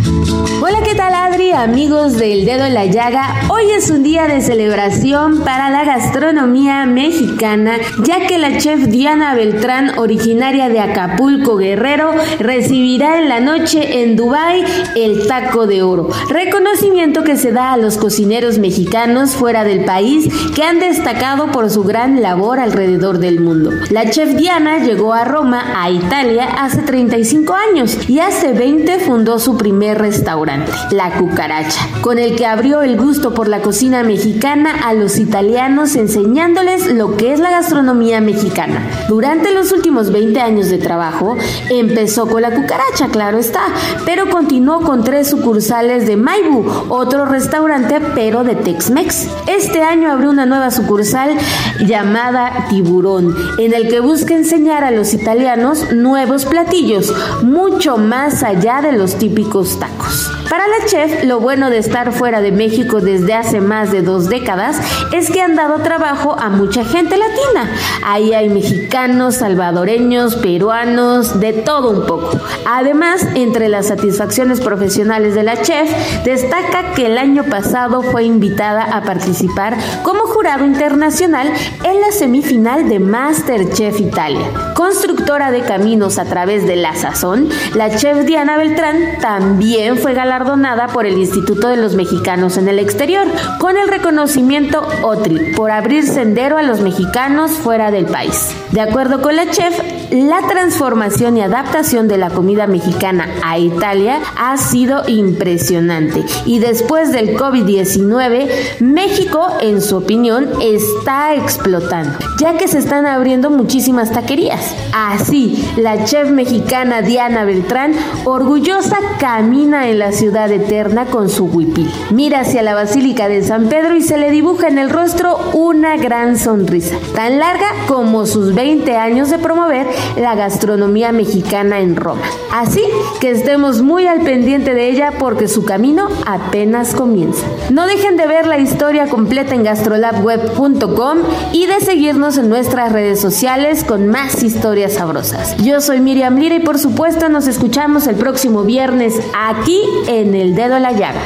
Hola, ¿qué tal Adri? Amigos del dedo en la llaga, hoy es un día de celebración para la gastronomía mexicana, ya que la chef Diana Beltrán, originaria de Acapulco Guerrero, recibirá en la noche en Dubai el taco de oro, reconocimiento que se da a los cocineros mexicanos fuera del país que han destacado por su gran labor alrededor del mundo. La chef Diana llegó a Roma, a Italia, hace 35 años y hace 20 fundó su primer restaurante, La Cucaracha, con el que abrió el gusto por la cocina mexicana a los italianos enseñándoles lo que es la gastronomía mexicana. Durante los últimos 20 años de trabajo, empezó con La Cucaracha, claro está, pero continuó con tres sucursales de Maibu, otro restaurante pero de Tex-Mex. Este año abrió una nueva sucursal llamada Tiburón, en el que busca enseñar a los italianos nuevos platillos, mucho más allá de los típicos tacos. こそ。Para la chef, lo bueno de estar fuera de México desde hace más de dos décadas es que han dado trabajo a mucha gente latina. Ahí hay mexicanos, salvadoreños, peruanos, de todo un poco. Además, entre las satisfacciones profesionales de la chef, destaca que el año pasado fue invitada a participar como jurado internacional en la semifinal de Masterchef Italia. Constructora de caminos a través de la sazón, la chef Diana Beltrán también fue galardonada Donada por el Instituto de los Mexicanos en el Exterior, con el reconocimiento OTRI por abrir sendero a los mexicanos fuera del país. De acuerdo con la chef, la transformación y adaptación de la comida mexicana a Italia ha sido impresionante y después del COVID-19, México, en su opinión, está explotando, ya que se están abriendo muchísimas taquerías. Así, la chef mexicana Diana Beltrán, orgullosa, camina en la ciudad eterna con su huipil. Mira hacia la Basílica de San Pedro y se le dibuja en el rostro una gran sonrisa, tan larga como sus 20 años de promover la gastronomía mexicana en Roma. Así que estemos muy al pendiente de ella porque su camino apenas comienza. No dejen de ver la historia completa en gastrolabweb.com y de seguirnos en nuestras redes sociales con más historias sabrosas. Yo soy Miriam Lira y por supuesto nos escuchamos el próximo viernes aquí en El Dedo en la Llaga.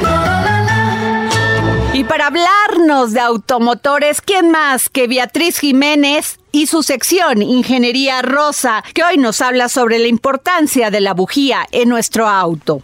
Y para hablarnos de automotores, ¿quién más que Beatriz Jiménez y su sección Ingeniería Rosa, que hoy nos habla sobre la importancia de la bujía en nuestro auto?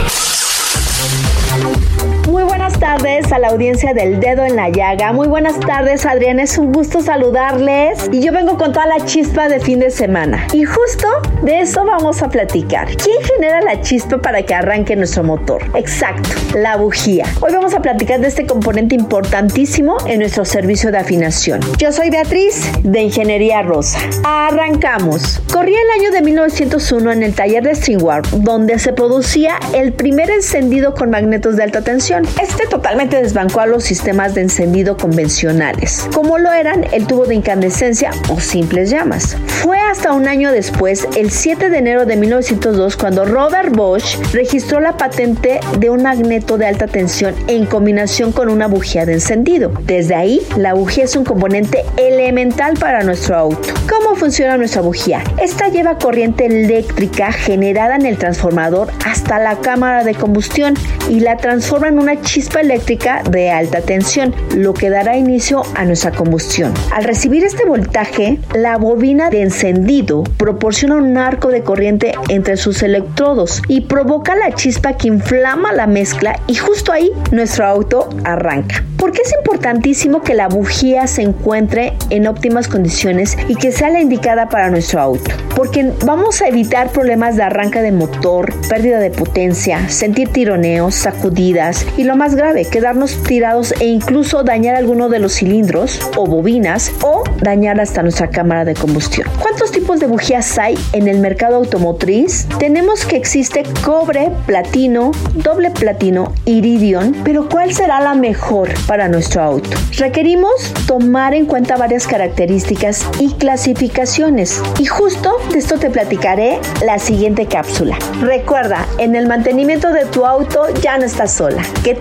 Buenas tardes a la audiencia del dedo en la llaga. Muy buenas tardes, Adrián. Es un gusto saludarles. Y yo vengo con toda la chispa de fin de semana. Y justo de eso vamos a platicar. ¿Quién genera la chispa para que arranque nuestro motor? Exacto, la bujía. Hoy vamos a platicar de este componente importantísimo en nuestro servicio de afinación. Yo soy Beatriz de Ingeniería Rosa. Arrancamos. Corría el año de 1901 en el taller de Stringward, donde se producía el primer encendido con magnetos de alta tensión. Este totalmente desbancó a los sistemas de encendido convencionales, como lo eran el tubo de incandescencia o simples llamas. Fue hasta un año después, el 7 de enero de 1902, cuando Robert Bosch registró la patente de un magneto de alta tensión en combinación con una bujía de encendido. Desde ahí, la bujía es un componente elemental para nuestro auto. ¿Cómo funciona nuestra bujía? Esta lleva corriente eléctrica generada en el transformador hasta la cámara de combustión y la transforma en una chispa eléctrica de alta tensión, lo que dará inicio a nuestra combustión. Al recibir este voltaje, la bobina de encendido proporciona un arco de corriente entre sus electrodos y provoca la chispa que inflama la mezcla y justo ahí nuestro auto arranca. ¿Por qué es importantísimo que la bujía se encuentre en óptimas condiciones y que sea la indicada para nuestro auto? Porque vamos a evitar problemas de arranque de motor, pérdida de potencia, sentir tironeos, sacudidas y lo más grave, quedarnos tirados e incluso dañar alguno de los cilindros o bobinas o dañar hasta nuestra cámara de combustión. ¿Cuántos tipos de bujías hay en el mercado automotriz? Tenemos que existe cobre, platino, doble platino, iridium, pero ¿cuál será la mejor para nuestro auto? Requerimos tomar en cuenta varias características y clasificaciones y justo de esto te platicaré la siguiente cápsula. Recuerda, en el mantenimiento de tu auto ya no estás sola. Que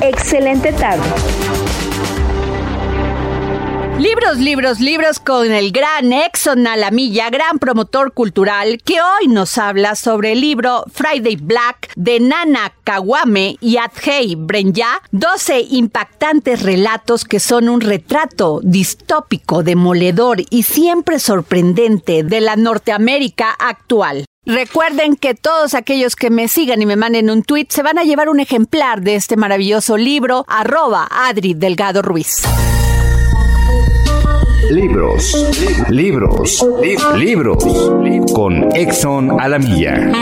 excelente tarde. Libros, libros, libros con el gran Exxon Alamilla, gran promotor cultural, que hoy nos habla sobre el libro Friday Black de Nana Kawame y Adhei Brenya, 12 impactantes relatos que son un retrato distópico, demoledor y siempre sorprendente de la Norteamérica actual. Recuerden que todos aquellos que me sigan y me manden un tweet se van a llevar un ejemplar de este maravilloso libro, arroba Adri Delgado Ruiz. Libros, libros, libros, con Exxon Alamilla.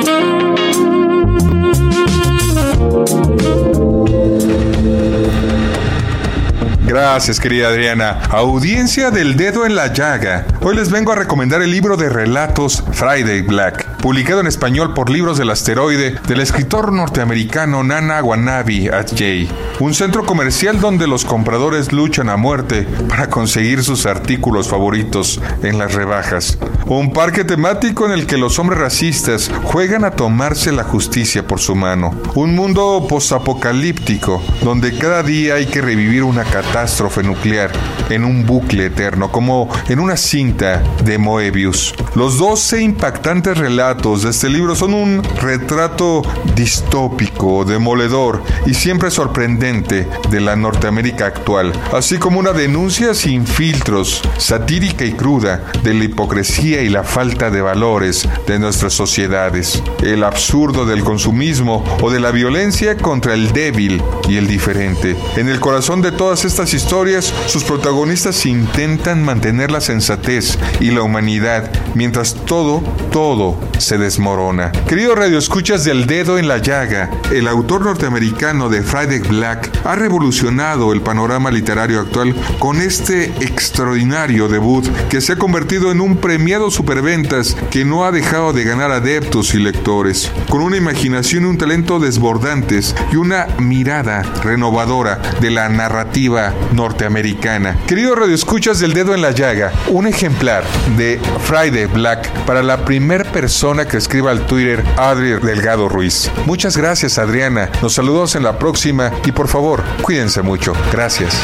Gracias, querida Adriana. Audiencia del dedo en la llaga. Hoy les vengo a recomendar el libro de relatos Friday Black, publicado en español por Libros del Asteroide del escritor norteamericano Nana Wanabi Adjei. Un centro comercial donde los compradores luchan a muerte para conseguir sus artículos favoritos en las rebajas. Un parque temático en el que los hombres racistas juegan a tomarse la justicia por su mano. Un mundo posapocalíptico donde cada día hay que revivir una catástrofe nuclear en un bucle eterno, como en una cinta de Moebius. Los 12 impactantes relatos de este libro son un retrato distópico, demoledor y siempre sorprendente de la Norteamérica actual, así como una denuncia sin filtros, satírica y cruda de la hipocresía y la falta de valores de nuestras sociedades, el absurdo del consumismo o de la violencia contra el débil y el diferente. En el corazón de todas estas historias, sus protagonistas intentan mantener la sensatez y la humanidad, mientras todo, todo se desmorona. Querido Radio Escuchas del Dedo en la Llaga, el autor norteamericano de Friday Black ha revolucionado el panorama literario actual con este extraordinario debut que se ha convertido en un premiado superventas que no ha dejado de ganar adeptos y lectores, con una imaginación y un talento desbordantes y una mirada renovadora de la narrativa norteamericana. Querido Radio Escuchas del Dedo en la Llaga, un ejemplar de Friday Black para la primer persona que escriba al Twitter Adri Delgado Ruiz. Muchas gracias Adriana, nos saludamos en la próxima y por favor, cuídense mucho. Gracias.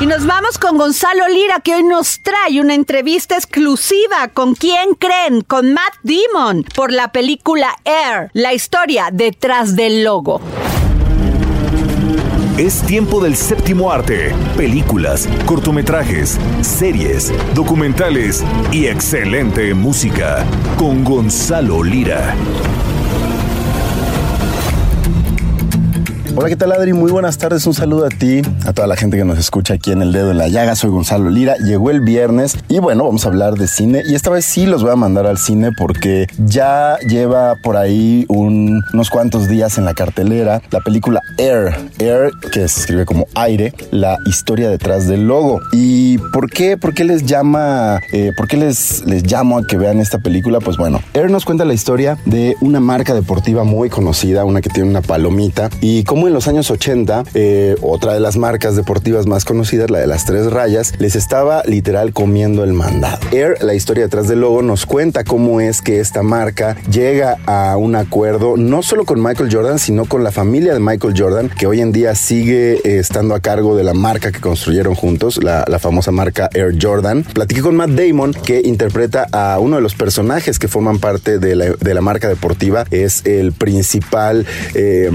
Y nos vamos con Gonzalo Lira, que hoy nos trae una entrevista exclusiva con quién creen, con Matt Damon, por la película Air, la historia detrás del logo. Es tiempo del séptimo arte. Películas, cortometrajes, series, documentales y excelente música. Con Gonzalo Lira. Hola, ¿qué tal Adri? Muy buenas tardes. Un saludo a ti, a toda la gente que nos escucha aquí en El Dedo en la Llaga. Soy Gonzalo Lira. Llegó el viernes y bueno, vamos a hablar de cine. Y esta vez sí los voy a mandar al cine porque ya lleva por ahí unos cuantos días en la cartelera la película Air. Air, que se escribe como aire, la historia detrás del logo. ¿Y por qué? ¿Por qué les llama? Eh, ¿Por qué les, les llamo a que vean esta película? Pues bueno, Air nos cuenta la historia de una marca deportiva muy conocida, una que tiene una palomita y cómo en los años 80, eh, otra de las marcas deportivas más conocidas, la de las tres rayas, les estaba literal comiendo el mandado. Air, la historia detrás del logo, nos cuenta cómo es que esta marca llega a un acuerdo no solo con Michael Jordan, sino con la familia de Michael Jordan, que hoy en día sigue eh, estando a cargo de la marca que construyeron juntos, la, famosa marca Air Jordan. Platiqué con Matt Damon, que interpreta a uno de los personajes que forman parte de la, de la marca deportiva, es el principal eh,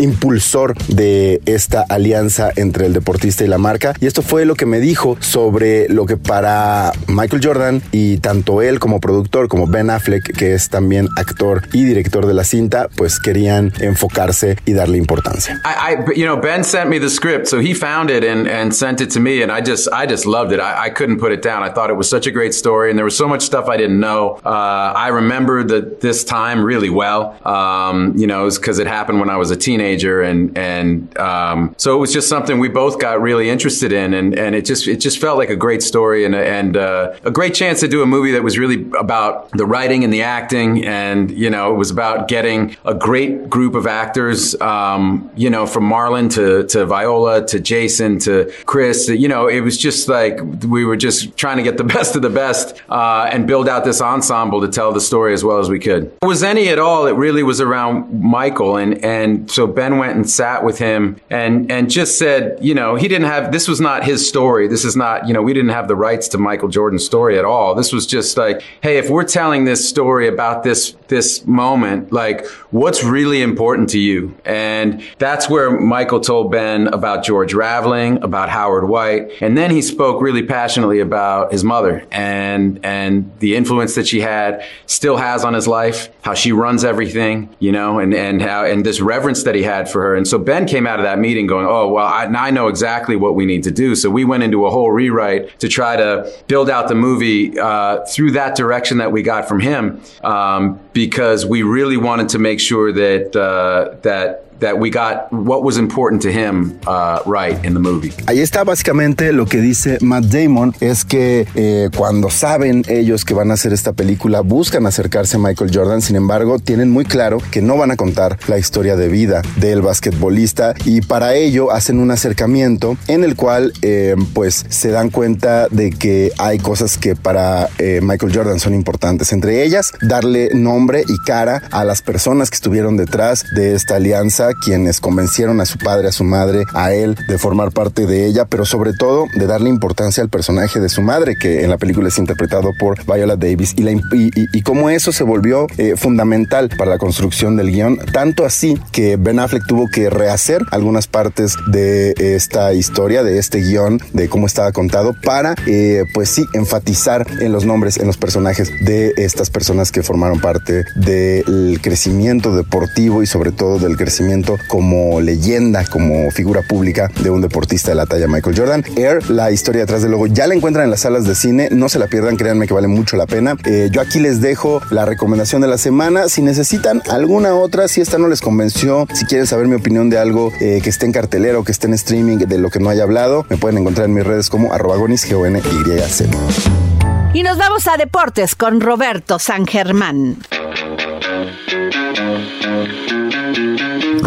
impulsor de esta alianza entre el deportista y la marca. Y esto fue lo que me dijo sobre lo que para Michael Jordan y tanto él como productor como Ben Affleck, que es también actor y director de la cinta, pues querían enfocarse y darle importancia. I, I you know, Ben sent me the script, so he found it and, and sent it to me, and I just, I just loved it. I, I couldn't put it down. I thought it was such a great story, and there was so much stuff I didn't know. Uh, I remember that this time really well. Um, you know, because it happened when I was a teenager, and and um, so it was just something we both got really interested in, and, and it just it just felt like a great story and and uh, a great chance to do a movie that was really about the writing and the acting, and you know it was about getting a great group of actors, um, you know, from Marlon to to Viola to Jason to Chris, you know, it was just like we were just trying to get the best of the best uh, and build out this ensemble to tell the story as well as we could. If was any at all, it really was around Michael, and and so Ben went and sat with him and and just said, you know, he didn't have this was not his story. This is not, you know, we didn't have the rights to Michael Jordan's story at all. This was just like, hey, if we're telling this story about this this moment, like what's really important to you? And that's where Michael told Ben about George Raveling, about Howard White, and then he spoke really passionately about his mother and and the influence that she had, still has on his life, how she runs everything, you know, and and how and this reverence that he had for her. And so Ben came out of that meeting going, oh, well, I, I know exactly what we need to do. So we went into a whole rewrite to try to build out the movie uh, through that direction that we got from him um, because we really wanted to make sure that, uh, that that we got what was important to him uh, right in the movie. Ahí está básicamente lo que dice Matt Damon es que eh, cuando saben ellos que van a hacer esta película buscan acercarse a Michael Jordan, sin embargo tienen muy claro que no van a contar la historia de vida del basquetbolista y para ello hacen un acercamiento en el cual eh, pues se dan cuenta de que hay cosas que para eh, Michael Jordan son importantes, entre ellas darle nombre y cara a las personas que estuvieron detrás de esta alianza quienes convencieron a su padre, a su madre, a él de formar parte de ella, pero sobre todo de darle importancia al personaje de su madre, que en la película es interpretado por Viola Davis, y, la, y, cómo eso se volvió eh, fundamental para la construcción del guion, tanto así que Ben Affleck tuvo que rehacer algunas partes de esta historia, de este guion, de cómo estaba contado, para, eh, pues sí, enfatizar en los nombres, en los personajes de estas personas que formaron parte del crecimiento deportivo y sobre todo del crecimiento como leyenda, como figura pública de un deportista de la talla Michael Jordan. Air, la historia detrás del logo, ya la encuentran en las salas de cine, no se la pierdan, créanme que vale mucho la pena. Eh, yo aquí les dejo la recomendación de la semana. Si necesitan alguna otra, si esta no les convenció, si quieren saber mi opinión de algo eh, que esté en cartelera o que esté en streaming de lo que no haya hablado, me pueden encontrar en mis redes como arroba gonis, g o n y c Y nos vamos a deportes con Roberto San Germán.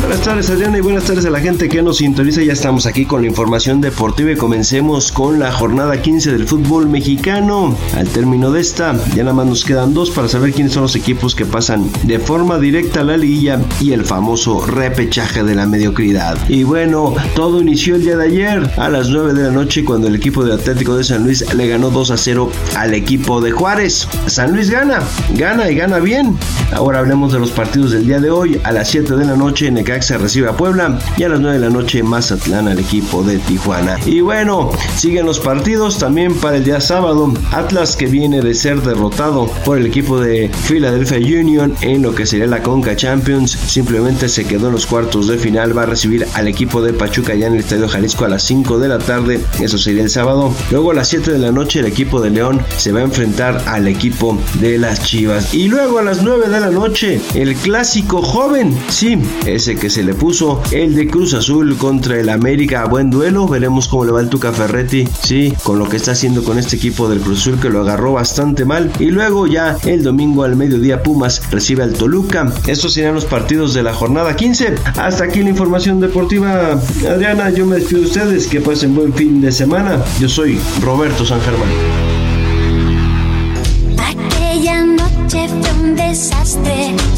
Buenas tardes Adriana y buenas tardes a la gente que nos sintoniza. Ya estamos aquí con la información deportiva y comencemos con la jornada 15 del fútbol mexicano. Al término de esta, ya nada más nos quedan dos para saber quiénes son los equipos que pasan de forma directa a la liguilla y el famoso repechaje de la mediocridad. Y bueno, todo inició el día de ayer a las 9 de la noche cuando el equipo de Atlético de San Luis le ganó 2 a 0 al equipo de Juárez. San Luis gana, gana y gana bien. Ahora hablemos de los partidos del día de hoy. A las 7 de la noche en se recibe a Puebla y a las 9 de la noche Mazatlán al equipo de Tijuana. Y bueno, siguen los partidos también para el día sábado. Atlas que viene de ser derrotado por el equipo de Philadelphia Union en lo que sería la Conca Champions. Simplemente se quedó en los cuartos de final. Va a recibir al equipo de Pachuca ya en el Estadio Jalisco a las 5 de la tarde. Eso sería el sábado. Luego a las 7 de la noche el equipo de León se va a enfrentar al equipo de las Chivas. Y luego a las 9 de la noche el clásico joven. Sí, ese que se le puso el de Cruz Azul contra el América. Buen duelo, veremos cómo le va el Tuca Ferretti, sí, con lo que está haciendo con este equipo del Cruz Azul que lo agarró bastante mal. Y luego ya el domingo al mediodía Pumas recibe al Toluca. Estos serán los partidos de la jornada 15. Hasta aquí la información deportiva. Adriana, yo me despido de ustedes. Que pasen buen fin de semana. Yo soy Roberto San Germán.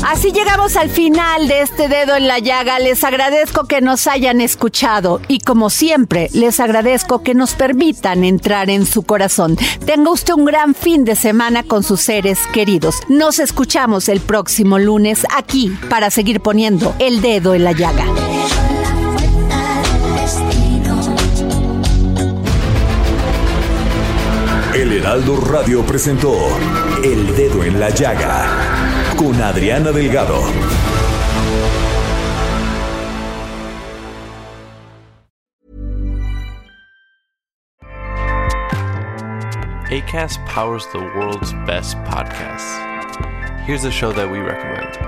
Así llegamos al final de este dedo en la llaga. Les agradezco que nos hayan escuchado y como siempre les agradezco que nos permitan entrar en su corazón. Tenga usted un gran fin de semana con sus seres queridos. Nos escuchamos el próximo lunes aquí para seguir poniendo el dedo en la llaga. El Heraldo Radio presentó El Dedo en la Llaga con Adriana Delgado. ACAST powers the world's best podcasts. Here's a show that we recommend.